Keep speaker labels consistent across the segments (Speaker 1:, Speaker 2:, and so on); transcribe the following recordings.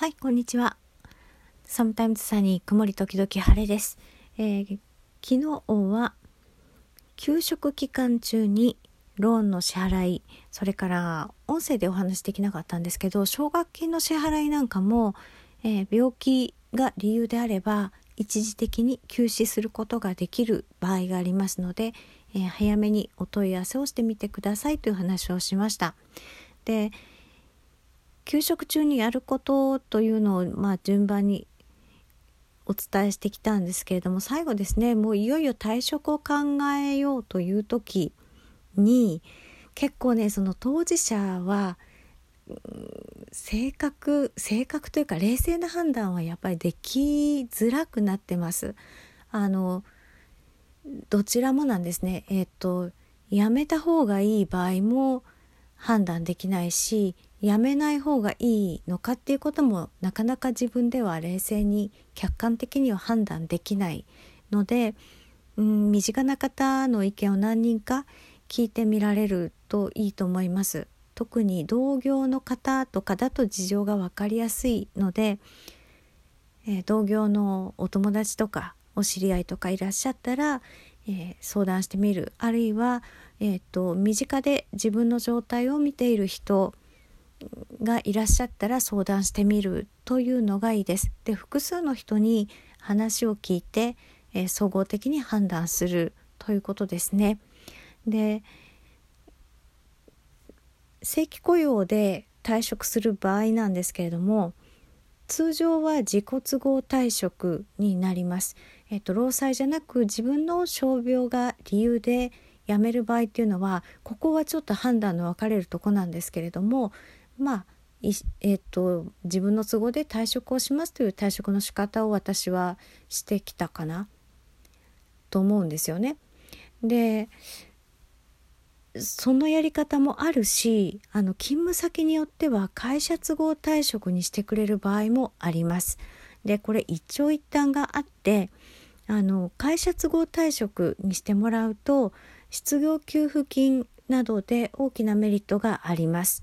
Speaker 1: はい、こんにちは。サムタイムズサニー、曇り時々晴れです。えー、昨日は、給食期間中にローンの支払い、それから音声でお話できなかったんですけど、奨学金の支払いなんかも、えー、病気が理由であれば、一時的に休止することができる場合がありますので、えー、早めにお問い合わせをしてみてくださいという話をしました。で、給食中にやることというのを、まあ、順番にお伝えしてきたんですけれども最後ですねもういよいよ退職を考えようという時に結構ねその当事者は性格性格というか冷静な判断はやっぱりできづらくなってます。あのどちらもなんですね。えっ、とやめた方がいい場合も判断できないしやめない方がいいのかっていうこともなかなか自分では冷静に客観的には判断できないので、うん、身近な方の意見を何人か聞いてみられるといいと思います。特に同業の方とかだと事情が分かりやすいので、えー、同業のお友達とかお知り合いとかいらっしゃったら、えー、相談してみるあるいは、えーと身近で自分の状態を見ている人がいらっしゃったら相談してみるというのがいいです。で複数の人に話を聞いて、えー、総合的に判断するということですね。で正規雇用で退職する場合なんですけれども通常は自己都合退職になります。えっと、労災じゃなく自分の傷病が理由で辞める場合っていうのはここはちょっと判断の分かれるとこなんですけれどもまあえーと、自分の都合で退職をしますという退職の仕方を私はしてきたかなと思うんですよね。でそのやり方もあるしあの勤務先によっては会社都合退職にしてくれる場合もあります。でこれ一長一短があってあの会社都合退職にしてもらうと失業給付金などで大きなメリットがあります。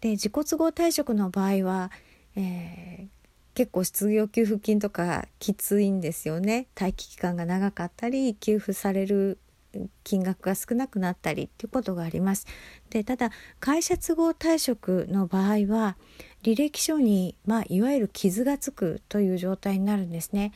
Speaker 1: で自己都合退職の場合は、えー、結構失業給付金とかきついんですよね待機期間が長かったり給付される金額が少なくなったりっていうことがあります。でただ会社都合退職の場合は履歴書に、まあ、いわゆる傷がつくという状態になるんですね。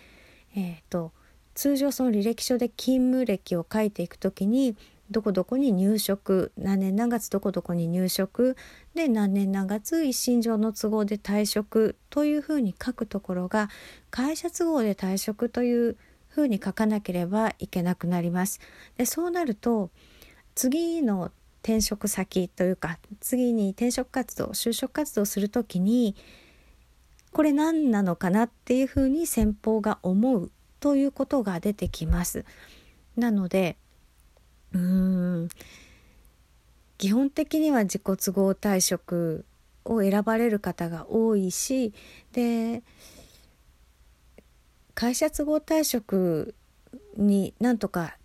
Speaker 1: えーと通常その履歴書で勤務歴を書いていくときにどこどこに入職何年何月どこどこに入職で何年何月一身上の都合で退職というふうに書くところが会社都合で退職というふうに書かなければいけなくなります。でそうなると次の転職先というか次に転職活動就職活動する時にこれ何なのかなっていうふうに先方が思うということが出てきます。なのでうーん基本的には自己都合退職を選ばれる方が多いしで会社都合退職になんとか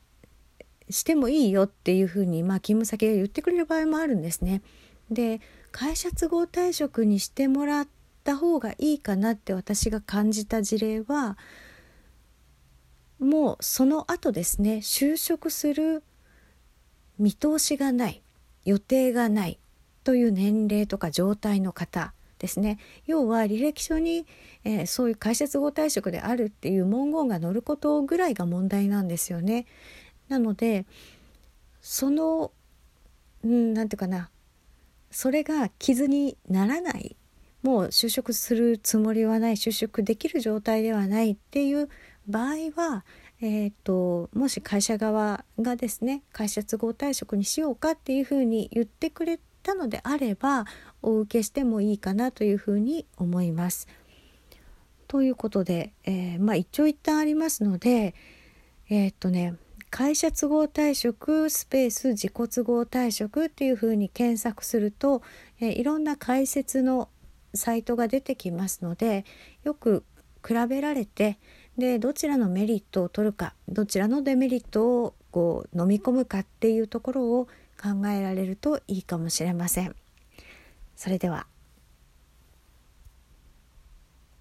Speaker 1: してもいいよっていうふうに、まあ、勤務先が言ってくれる場合もあるんですね。で会社都合退職にしてもらった方がいいかなって私が感じた事例はもうその後ですね就職する見通しがない予定がないという年齢とか状態の方ですね。要は履歴書に、えー、そういう会社都合退職であるっていう文言が載ることぐらいが問題なんですよね。なのでその何、て言うかな。それが傷にならない。もう就職するつもりはない。就職できる状態ではないっていう場合はえーと、もし会社側がですね会社都合退職にしようかっていうふうに言ってくれたのであればお受けしてもいいかなというふうに思います。ということで、えー、まあ一長一短ありますのでえっ、とね会社都合退職スペース自己都合退職っていうふうに検索すると、えー、いろんな解説のサイトが出てきますのでよく比べられてでどちらのメリットを取るかどちらのデメリットをこう飲み込むかっていうところを考えられるといいかもしれません。それでは